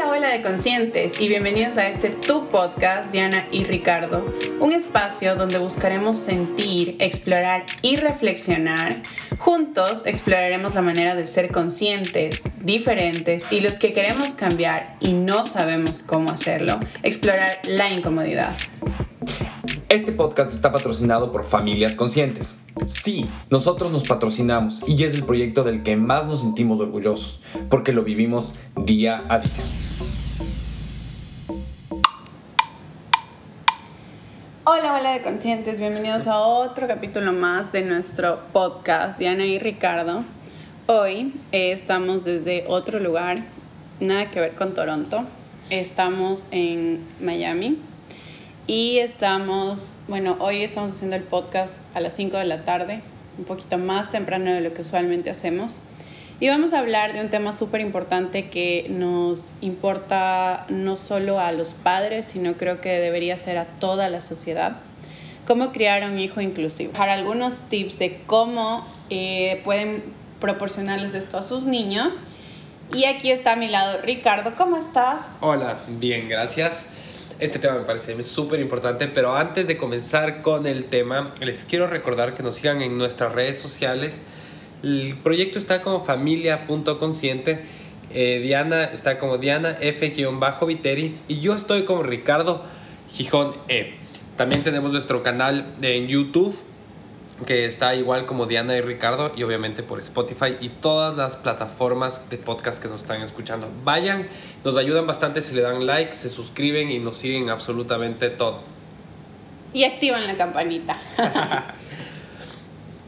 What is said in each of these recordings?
Hola, hola de conscientes y bienvenidos a este Tu Podcast, Diana y Ricardo, un espacio donde buscaremos sentir, explorar y reflexionar. Juntos exploraremos la manera de ser conscientes, diferentes y los que queremos cambiar y no sabemos cómo hacerlo, explorar la incomodidad. Este podcast está patrocinado por Familias Conscientes. Sí, nosotros nos patrocinamos y es el proyecto del que más nos sentimos orgullosos, porque lo vivimos día a día. Hola, hola de conscientes, bienvenidos a otro capítulo más de nuestro podcast, Diana y Ricardo. Hoy eh, estamos desde otro lugar, nada que ver con Toronto. Estamos en Miami, y estamos, bueno, hoy estamos haciendo el podcast a las 5 de la tarde, un poquito más temprano de lo que usualmente hacemos. Y vamos a hablar de un tema súper importante que nos importa no solo a los padres, sino creo que debería ser a toda la sociedad. Cómo criar a un hijo inclusivo. Para algunos tips de cómo eh, pueden proporcionarles esto a sus niños. Y aquí está a mi lado Ricardo. ¿Cómo estás? Hola, bien, gracias. Este tema me parece súper importante, pero antes de comenzar con el tema, les quiero recordar que nos sigan en nuestras redes sociales. El proyecto está como familia.consciente. Eh, Diana está como Diana F-Viteri y yo estoy como Ricardo Gijón E. También tenemos nuestro canal en YouTube que está igual como Diana y Ricardo y obviamente por Spotify y todas las plataformas de podcast que nos están escuchando. Vayan, nos ayudan bastante si le dan like, se suscriben y nos siguen absolutamente todo. Y activan la campanita.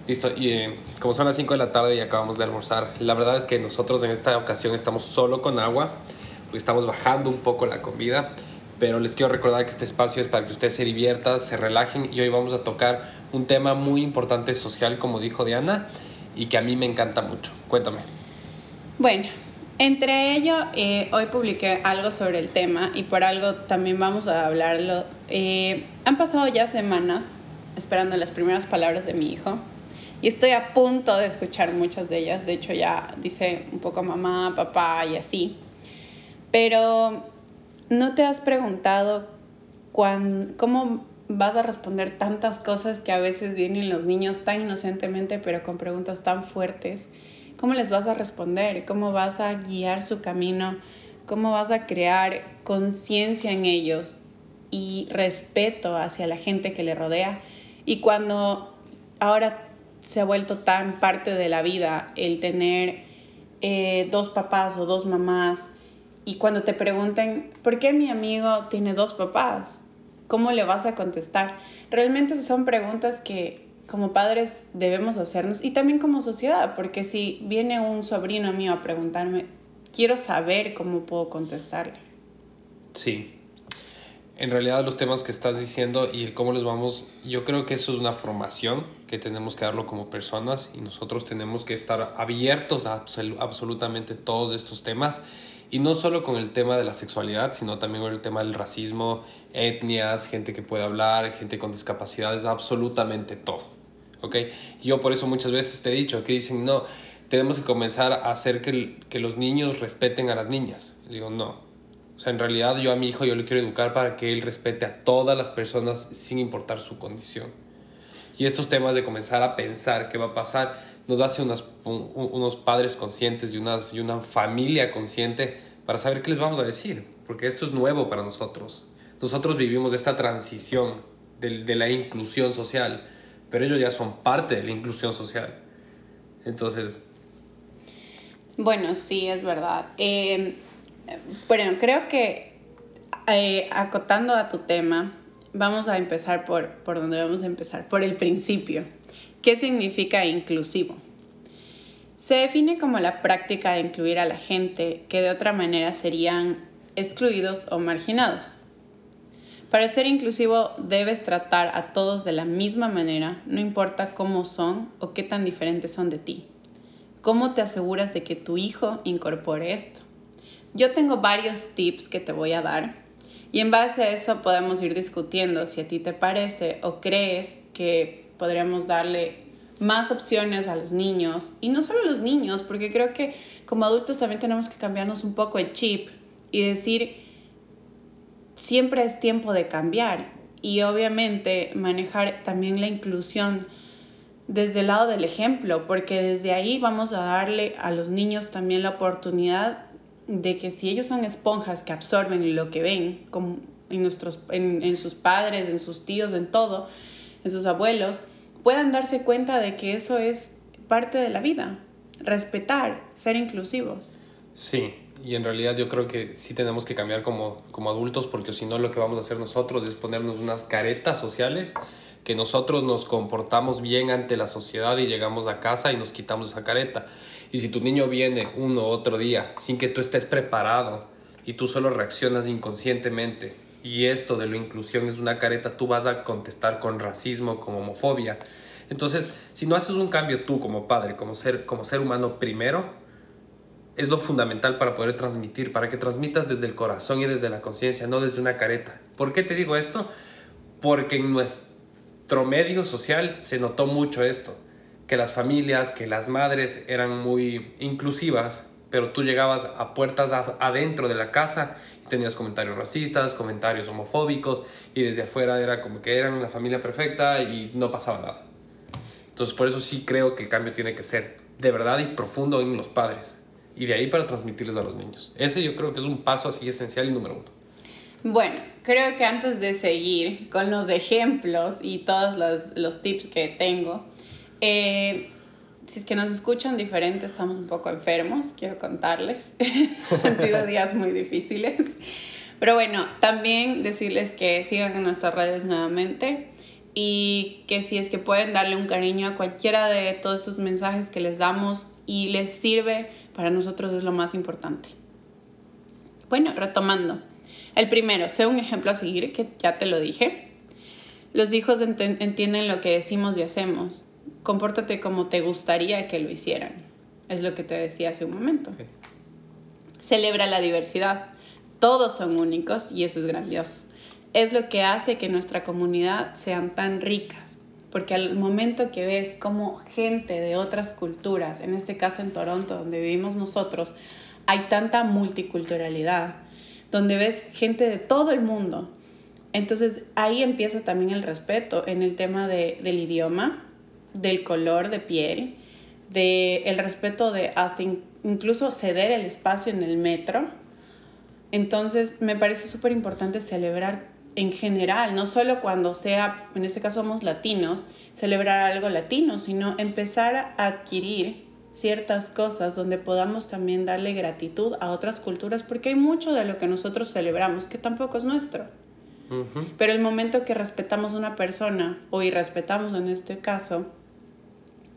Listo, y eh, como son las 5 de la tarde y acabamos de almorzar, la verdad es que nosotros en esta ocasión estamos solo con agua, porque estamos bajando un poco la comida, pero les quiero recordar que este espacio es para que ustedes se diviertan, se relajen y hoy vamos a tocar un tema muy importante social, como dijo Diana, y que a mí me encanta mucho. Cuéntame. Bueno, entre ello, eh, hoy publiqué algo sobre el tema y por algo también vamos a hablarlo. Eh, han pasado ya semanas esperando las primeras palabras de mi hijo y estoy a punto de escuchar muchas de ellas. De hecho, ya dice un poco mamá, papá y así. Pero, ¿no te has preguntado cuán, cómo vas a responder tantas cosas que a veces vienen los niños tan inocentemente, pero con preguntas tan fuertes. ¿Cómo les vas a responder? ¿Cómo vas a guiar su camino? ¿Cómo vas a crear conciencia en ellos y respeto hacia la gente que le rodea? Y cuando ahora se ha vuelto tan parte de la vida el tener eh, dos papás o dos mamás, y cuando te preguntan, ¿por qué mi amigo tiene dos papás? ¿Cómo le vas a contestar? Realmente son preguntas que como padres debemos hacernos y también como sociedad, porque si viene un sobrino mío a preguntarme, quiero saber cómo puedo contestarle. Sí. En realidad los temas que estás diciendo y cómo los vamos, yo creo que eso es una formación que tenemos que darlo como personas y nosotros tenemos que estar abiertos a absolutamente todos estos temas y no solo con el tema de la sexualidad, sino también con el tema del racismo, etnias, gente que puede hablar, gente con discapacidades, absolutamente todo. ¿Ok? Yo por eso muchas veces te he dicho que dicen, no, tenemos que comenzar a hacer que, que los niños respeten a las niñas. digo, no. O sea, en realidad yo a mi hijo yo le quiero educar para que él respete a todas las personas sin importar su condición. Y estos temas de comenzar a pensar qué va a pasar, nos hace unas, unos padres conscientes y una, y una familia consciente para saber qué les vamos a decir, porque esto es nuevo para nosotros. Nosotros vivimos esta transición de, de la inclusión social, pero ellos ya son parte de la inclusión social. Entonces... Bueno, sí, es verdad. Eh, bueno, creo que eh, acotando a tu tema, vamos a empezar por, por donde vamos a empezar, por el principio. ¿Qué significa inclusivo? Se define como la práctica de incluir a la gente que de otra manera serían excluidos o marginados. Para ser inclusivo debes tratar a todos de la misma manera, no importa cómo son o qué tan diferentes son de ti. ¿Cómo te aseguras de que tu hijo incorpore esto? Yo tengo varios tips que te voy a dar y en base a eso podemos ir discutiendo si a ti te parece o crees que podríamos darle más opciones a los niños. Y no solo a los niños, porque creo que como adultos también tenemos que cambiarnos un poco el chip y decir, siempre es tiempo de cambiar y obviamente manejar también la inclusión desde el lado del ejemplo, porque desde ahí vamos a darle a los niños también la oportunidad de que si ellos son esponjas que absorben lo que ven en, nuestros, en sus padres, en sus tíos, en todo, en sus abuelos, puedan darse cuenta de que eso es parte de la vida, respetar, ser inclusivos. Sí, y en realidad yo creo que sí tenemos que cambiar como, como adultos porque si no lo que vamos a hacer nosotros es ponernos unas caretas sociales que nosotros nos comportamos bien ante la sociedad y llegamos a casa y nos quitamos esa careta. Y si tu niño viene uno otro día sin que tú estés preparado y tú solo reaccionas inconscientemente y esto de la inclusión es una careta, tú vas a contestar con racismo, con homofobia. Entonces, si no haces un cambio tú como padre, como ser, como ser humano primero, es lo fundamental para poder transmitir, para que transmitas desde el corazón y desde la conciencia, no desde una careta. ¿Por qué te digo esto? Porque en medio social se notó mucho esto, que las familias, que las madres eran muy inclusivas, pero tú llegabas a puertas adentro de la casa y tenías comentarios racistas, comentarios homofóbicos y desde afuera era como que eran la familia perfecta y no pasaba nada. Entonces por eso sí creo que el cambio tiene que ser de verdad y profundo en los padres y de ahí para transmitirles a los niños. Ese yo creo que es un paso así esencial y número uno. Bueno, creo que antes de seguir con los ejemplos y todos los, los tips que tengo, eh, si es que nos escuchan diferente, estamos un poco enfermos, quiero contarles. Han sido días muy difíciles. Pero bueno, también decirles que sigan en nuestras redes nuevamente y que si es que pueden darle un cariño a cualquiera de todos esos mensajes que les damos y les sirve para nosotros es lo más importante. Bueno, retomando. El primero, sé un ejemplo a seguir, que ya te lo dije. Los hijos entienden lo que decimos y hacemos. Compórtate como te gustaría que lo hicieran. Es lo que te decía hace un momento. Celebra la diversidad. Todos son únicos y eso es grandioso. Es lo que hace que nuestra comunidad sean tan ricas, porque al momento que ves como gente de otras culturas, en este caso en Toronto, donde vivimos nosotros, hay tanta multiculturalidad, donde ves gente de todo el mundo. Entonces ahí empieza también el respeto en el tema de, del idioma, del color de piel, del el respeto de hasta incluso ceder el espacio en el metro. Entonces me parece súper importante celebrar en general, no solo cuando sea, en este caso somos latinos, celebrar algo latino, sino empezar a adquirir ciertas cosas donde podamos también darle gratitud a otras culturas, porque hay mucho de lo que nosotros celebramos que tampoco es nuestro. Pero el momento que respetamos a una persona, o irrespetamos en este caso,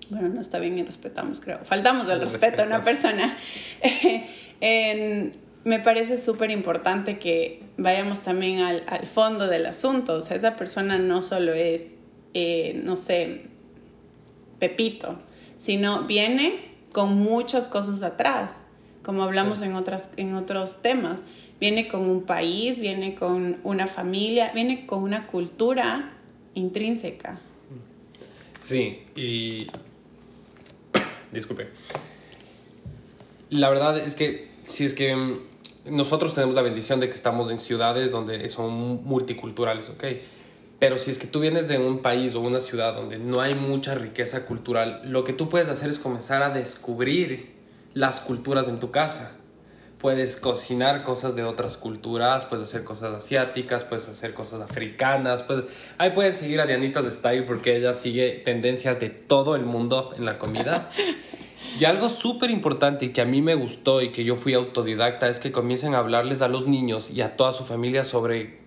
bueno, no está bien y respetamos, creo, faltamos del respeto a una persona, en, me parece súper importante que vayamos también al, al, fondo del asunto. O sea, esa persona no solo es, eh, no sé, Pepito, sino viene con muchas cosas atrás, como hablamos en, otras, en otros temas. Viene con un país, viene con una familia, viene con una cultura intrínseca. Sí, y... Disculpe. La verdad es que si es que mm, nosotros tenemos la bendición de que estamos en ciudades donde son multiculturales, ¿ok? Pero si es que tú vienes de un país o una ciudad donde no hay mucha riqueza cultural, lo que tú puedes hacer es comenzar a descubrir las culturas en tu casa. Puedes cocinar cosas de otras culturas, puedes hacer cosas asiáticas, puedes hacer cosas africanas, pues ahí pueden seguir a Dianitas Style porque ella sigue tendencias de todo el mundo en la comida. Y algo súper importante y que a mí me gustó y que yo fui autodidacta es que comiencen a hablarles a los niños y a toda su familia sobre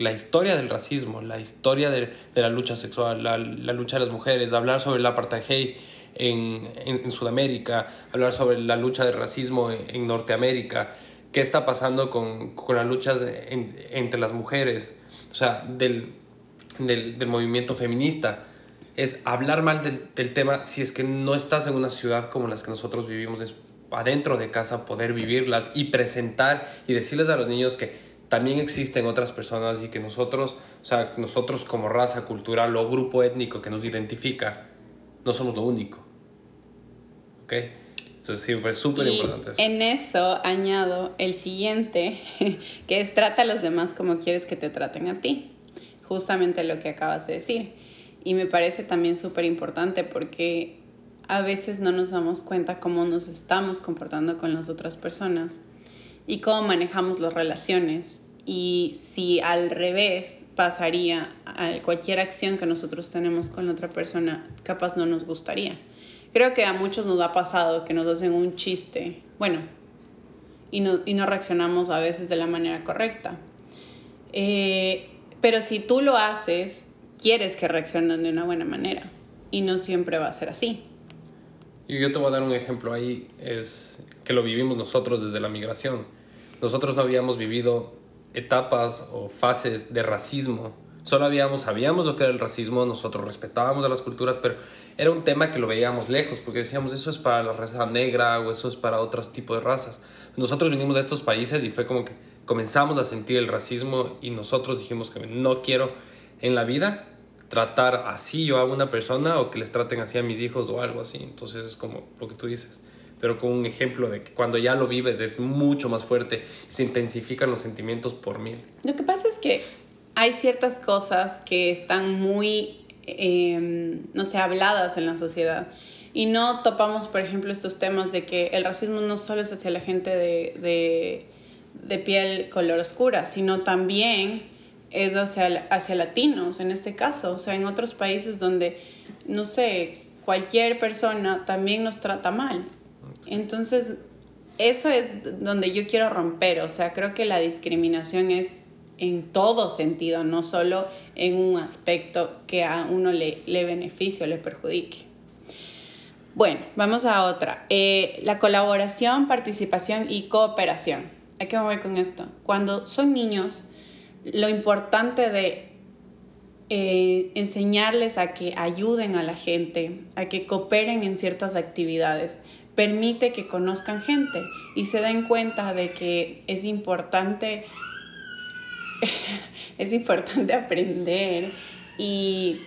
la historia del racismo, la historia de, de la lucha sexual, la, la, lucha de las mujeres, hablar sobre el apartheid en, en, en, Sudamérica, hablar sobre la lucha del racismo en, en Norteamérica, qué está pasando con, con las luchas entre las mujeres, o sea, del, del, del movimiento feminista. Es hablar mal del, del, tema si es que no estás en una ciudad como las que nosotros vivimos, es adentro de casa poder vivirlas y presentar y decirles a los niños que también existen otras personas y que nosotros, o sea, nosotros como raza cultural o grupo étnico que nos identifica, no somos lo único. ¿Ok? Entonces sí, fue súper importante eso. En eso añado el siguiente, que es trata a los demás como quieres que te traten a ti. Justamente lo que acabas de decir. Y me parece también súper importante porque a veces no nos damos cuenta cómo nos estamos comportando con las otras personas y cómo manejamos las relaciones. Y si al revés pasaría a cualquier acción que nosotros tenemos con la otra persona, capaz no nos gustaría creo que a muchos nos ha pasado que nos hacen un chiste, bueno, y no, y no reaccionamos a veces de la manera correcta. Eh, pero si tú lo haces, quieres que reaccionen de una buena manera y no siempre va a ser así. Y yo te voy a dar un ejemplo ahí, es que lo vivimos nosotros desde la migración. Nosotros no habíamos vivido etapas o fases de racismo. Solo habíamos, sabíamos lo que era el racismo, nosotros respetábamos a las culturas, pero era un tema que lo veíamos lejos, porque decíamos, eso es para la raza negra o eso es para otros tipos de razas. Nosotros vinimos de estos países y fue como que comenzamos a sentir el racismo y nosotros dijimos que no quiero en la vida tratar así yo a una persona o que les traten así a mis hijos o algo así. Entonces es como lo que tú dices, pero con un ejemplo de que cuando ya lo vives es mucho más fuerte se intensifican los sentimientos por mil. Lo que pasa es que hay ciertas cosas que están muy Em, no sé, habladas en la sociedad. Y no topamos, por ejemplo, estos temas de que el racismo no solo es hacia la gente de, de, de piel color oscura, sino también es hacia, hacia latinos en este caso. O sea, en otros países donde, no sé, cualquier persona también nos trata mal. Entonces, eso es donde yo quiero romper. O sea, creo que la discriminación es en todo sentido, no solo en un aspecto que a uno le, le beneficie o le perjudique. Bueno, vamos a otra. Eh, la colaboración, participación y cooperación. Hay que mover con esto. Cuando son niños, lo importante de eh, enseñarles a que ayuden a la gente, a que cooperen en ciertas actividades, permite que conozcan gente y se den cuenta de que es importante es importante aprender y,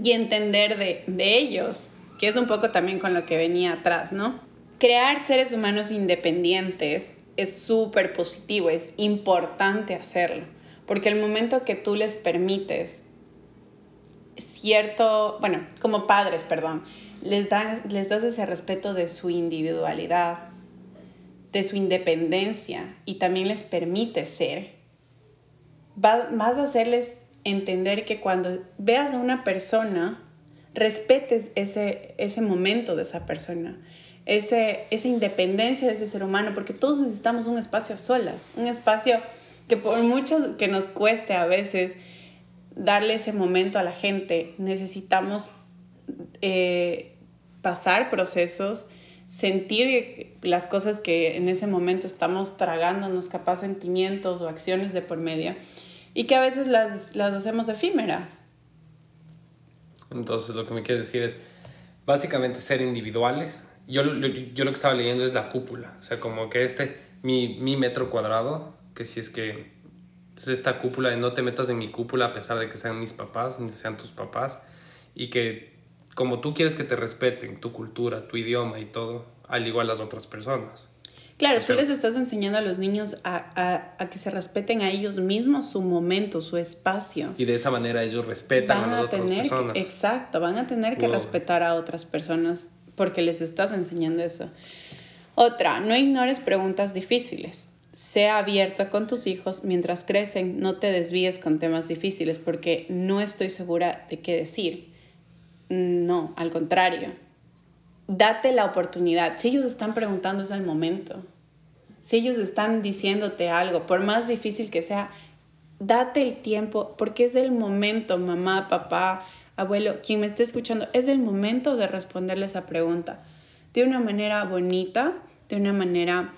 y entender de, de ellos, que es un poco también con lo que venía atrás, ¿no? Crear seres humanos independientes es súper positivo, es importante hacerlo, porque el momento que tú les permites cierto, bueno, como padres, perdón, les, dan, les das ese respeto de su individualidad, de su independencia y también les permite ser, vas, a hacerles entender que cuando veas a una persona, respetes ese, ese momento de esa persona, ese, esa independencia de ese ser humano, porque todos necesitamos un espacio a solas, un espacio que por mucho que nos cueste a veces darle ese momento a la gente, necesitamos eh, pasar procesos, sentir las cosas que en ese momento estamos tragándonos, capaz sentimientos o acciones de por medio y que a veces las, las hacemos efímeras. Entonces lo que me quieres decir es básicamente ser individuales. Yo, yo, lo que estaba leyendo es la cúpula, o sea, como que este, mi, mi metro cuadrado, que si es que es esta cúpula de no te metas en mi cúpula a pesar de que sean mis papás, ni sean tus papás, y que como tú quieres que te respeten tu cultura, tu idioma y todo, al igual las otras personas. Claro, tú les estás enseñando a los niños a, a, que se respeten a ellos mismos su momento, su espacio. Y de esa manera ellos respetan a las otras personas. exacto, van a tener que respetar a otras personas porque les estás enseñando eso. Otra, no ignores preguntas difíciles. Sea abierto con tus hijos mientras crecen, no te desvíes con temas difíciles porque no estoy segura de qué decir. No, al contrario, date la oportunidad. Si ellos están preguntando, es el momento. Si ellos están diciéndote algo, por más difícil que sea, date el tiempo, porque es el momento, mamá, papá, abuelo, quien me esté escuchando, es el momento de responderle esa pregunta. De una manera bonita, de una manera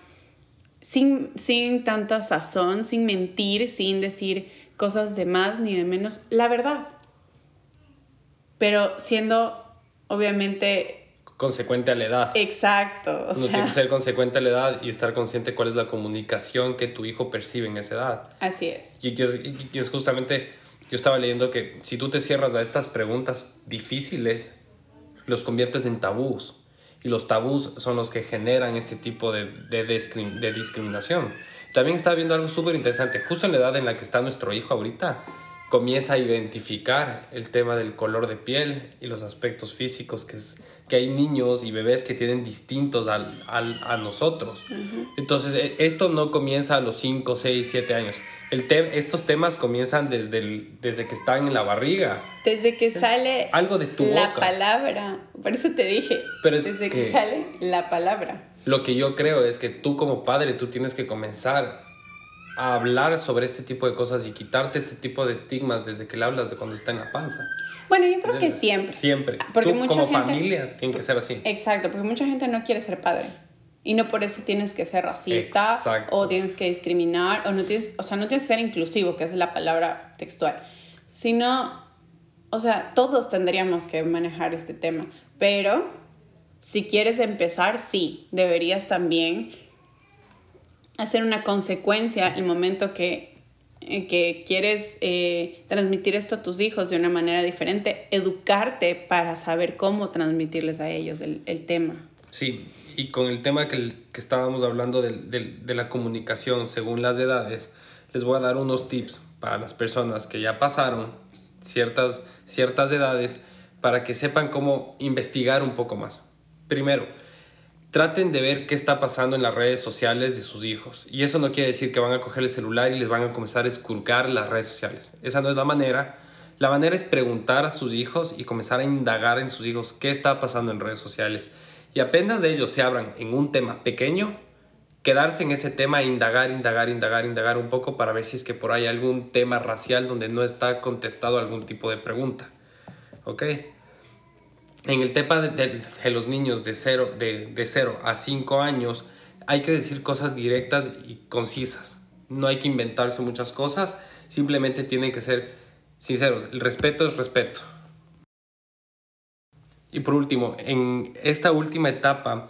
sin, sin tanta sazón, sin mentir, sin decir cosas de más ni de menos, la verdad. Pero siendo obviamente consecuente a la edad. Exacto. O Uno tiene que ser consecuente a la edad y estar consciente cuál es la comunicación que tu hijo percibe en esa edad. Así es. Y es, y es justamente, yo estaba leyendo que si tú te cierras a estas preguntas difíciles, los conviertes en tabús. y los tabús son los que generan este tipo de, de, de discriminación. También está viendo algo súper interesante, justo en la edad en la que está nuestro hijo ahorita, comienza a identificar el tema del color de piel y los aspectos físicos, que, es, que hay niños y bebés que tienen distintos al, al, a nosotros. Entonces, e, esto no comienza a los 5, 6, 7 años. El estos temas comienzan desde, el, desde que están en la barriga. Desde que sale algo de tu la palabra. Por eso te dije. Pero es desde que, que sale la palabra. Lo que yo creo es que tú como padre, tú tienes que comenzar a hablar sobre este tipo de cosas y quitarte este tipo de estigmas desde que le hablas de cuando está en la panza. Bueno, yo creo que siempre. Siempre. Porque Tú, como familia tiene que ser así. Exacto, porque mucha gente no quiere ser padre. Y no por eso tienes que ser racista Exacto. o tienes que discriminar o no tienes, o sea, no tienes que ser inclusivo, que es la palabra textual. Sino, o sea, todos tendríamos que manejar este tema, pero si quieres empezar, sí, deberías también hacer una consecuencia el momento que, eh, que quieres eh, transmitir esto a tus hijos de una manera diferente, educarte para saber cómo transmitirles a ellos el, el tema. Sí, y con el tema que, que estábamos hablando de, de, de, la comunicación según las edades, les voy a dar unos tips para las personas que ya pasaron ciertas, ciertas edades para que sepan cómo investigar un poco más. Primero, traten de ver qué está pasando en las redes sociales de sus hijos. Y eso no quiere decir que van a coger el celular y les van a comenzar a esculcar las redes sociales. Esa no es la manera. La manera es preguntar a sus hijos y comenzar a indagar en sus hijos qué está pasando en redes sociales. Y apenas de ellos se abran en un tema pequeño, quedarse en ese tema e indagar, indagar, indagar, indagar un poco para ver si es que por ahí hay algún tema racial donde no está contestado algún tipo de pregunta. ¿Ok? En el tema de, los niños de 0 de, de cero a 5 años, hay que decir cosas directas y concisas. No hay que inventarse muchas cosas, simplemente tienen que ser sinceros. El respeto es respeto. Y por último, en esta última etapa,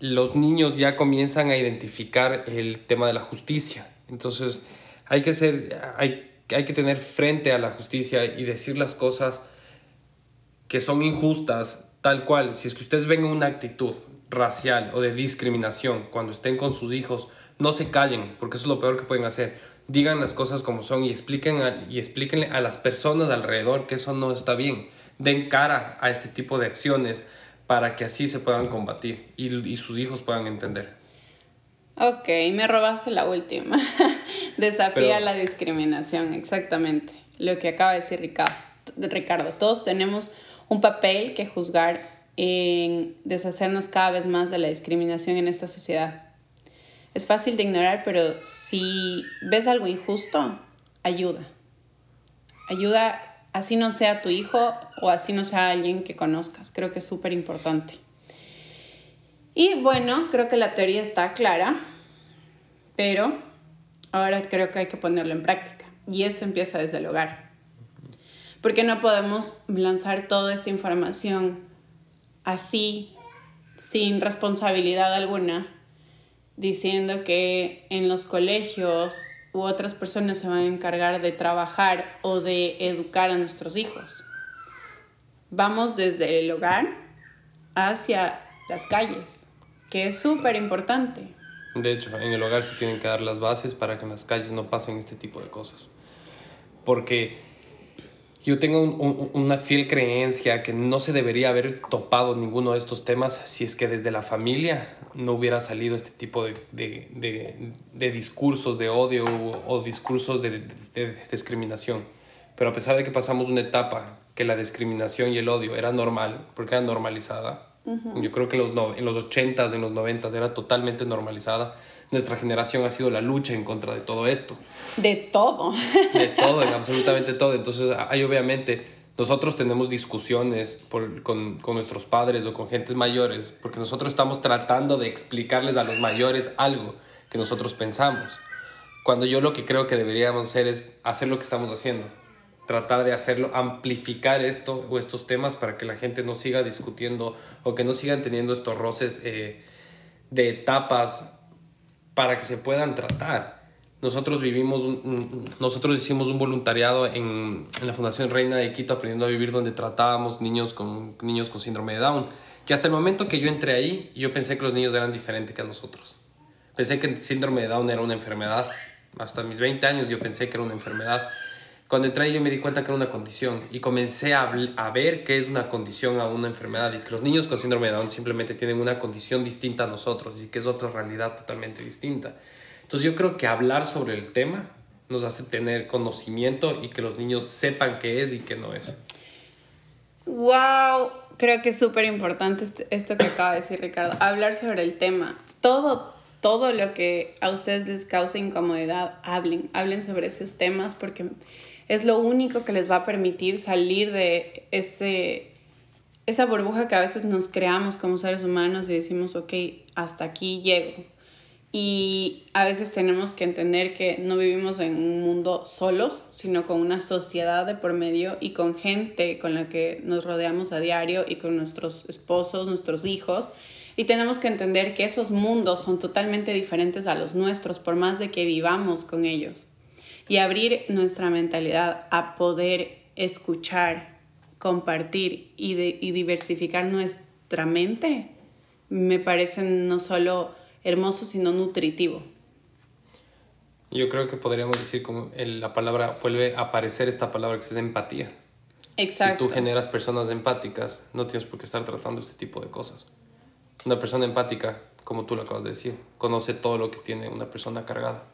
los niños ya comienzan a identificar el tema de la justicia. Entonces, hay que, ser, hay, hay que tener frente a la justicia y decir las cosas que son injustas, tal cual. Si es que ustedes ven una actitud racial o de discriminación cuando estén con sus hijos, no se callen, porque eso es lo peor que pueden hacer. Digan las cosas como son y expliquen a, y explíquenle a las personas alrededor que eso no está bien. Den cara a este tipo de acciones para que así se puedan combatir y, y sus hijos puedan entender. Ok, me robaste la última. Desafía Pero, la discriminación, exactamente. Lo que acaba de decir Ricardo. Ricardo. Todos tenemos un papel que juzgar en deshacernos cada vez más de la discriminación en esta sociedad. Es fácil de ignorar, pero si ves algo injusto, ayuda. Ayuda así no sea tu hijo o así no sea alguien que conozcas. Creo que es súper importante. Y bueno, creo que la teoría está clara, pero ahora creo que hay que ponerlo en práctica. Y esto empieza desde el hogar. Porque no podemos lanzar toda esta información así, sin responsabilidad alguna, diciendo que en los colegios u otras personas se van a encargar de trabajar o de educar a nuestros hijos. Vamos desde el hogar hacia las calles, que es súper importante. De hecho, en el hogar se tienen que dar las bases para que en las calles no pasen este tipo de cosas. Porque yo tengo un, un, una fiel creencia que no se debería haber topado ninguno de estos temas si es que desde la familia no hubiera salido este tipo de, de, de, de discursos de odio o, o discursos de, discriminación. Pero a pesar de que pasamos una etapa que la discriminación y el odio era normal, porque era normalizada, uh -huh. yo creo que en los, no, en los 80s, en los 90s era totalmente normalizada, nuestra generación ha sido la lucha en contra de todo esto. De todo. De todo, en absolutamente todo. Entonces, hay obviamente, nosotros tenemos discusiones por, con, con, nuestros padres o con gentes mayores, porque nosotros estamos tratando de explicarles a los mayores algo que nosotros pensamos. Cuando yo lo que creo que deberíamos hacer es hacer lo que estamos haciendo. Tratar de hacerlo, amplificar esto o estos temas para que la gente no siga discutiendo o que no sigan teniendo estos roces eh, de etapas para que se puedan tratar. Nosotros vivimos, nosotros hicimos un voluntariado en, en, la Fundación Reina de Quito, aprendiendo a vivir, donde tratábamos niños con, niños con síndrome de Down, que hasta el momento que yo entré ahí, yo pensé que los niños eran diferentes que a nosotros. Pensé que el síndrome de Down era una enfermedad. Hasta mis 20 años yo pensé que era una enfermedad. Cuando entré yo me di cuenta que era una condición y comencé a, a ver qué es una condición a una enfermedad y que los niños con síndrome de Down simplemente tienen una condición distinta a nosotros y que es otra realidad totalmente distinta. Entonces yo creo que hablar sobre el tema nos hace tener conocimiento y que los niños sepan qué es y qué no es. ¡Wow! Creo que es súper importante esto que acaba de decir Ricardo, hablar sobre el tema. Todo, todo lo que a ustedes les cause incomodidad, hablen, hablen sobre esos temas porque es lo único que les va a permitir salir de ese, esa burbuja que a veces nos creamos como seres humanos y decimos, ok, hasta aquí llego. Y a veces tenemos que entender que no vivimos en un mundo solos, sino con una sociedad de por medio y con gente con la que nos rodeamos a diario y con nuestros esposos, nuestros hijos. Y tenemos que entender que esos mundos son totalmente diferentes a los nuestros, por más de que vivamos con ellos. Y abrir nuestra mentalidad a poder escuchar, compartir y, y diversificar nuestra mente, me parece no solo hermoso, sino nutritivo. Yo creo que podríamos decir como la palabra, vuelve a aparecer esta palabra que es empatía. Exacto. Si tú generas personas empáticas, no tienes por qué estar tratando este tipo de cosas. Una persona empática, como tú lo acabas de decir, conoce todo lo que tiene una persona cargada.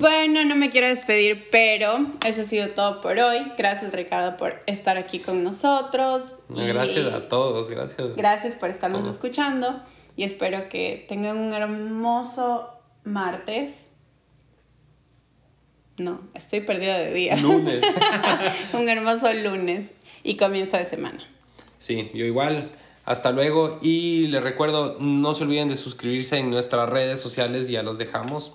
Bueno, no me quiero despedir, pero eso ha sido todo por hoy. Gracias Ricardo por estar aquí con nosotros. Gracias a todos, gracias. Gracias por estarnos escuchando y espero que tengan un hermoso martes. No, estoy perdida de día. Lunes. un hermoso lunes y comienzo de semana. Sí, yo igual. Hasta luego y les recuerdo, no se olviden de suscribirse en nuestras redes sociales, ya los dejamos.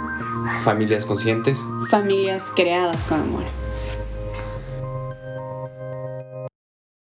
Familias conscientes. Familias creadas con amor.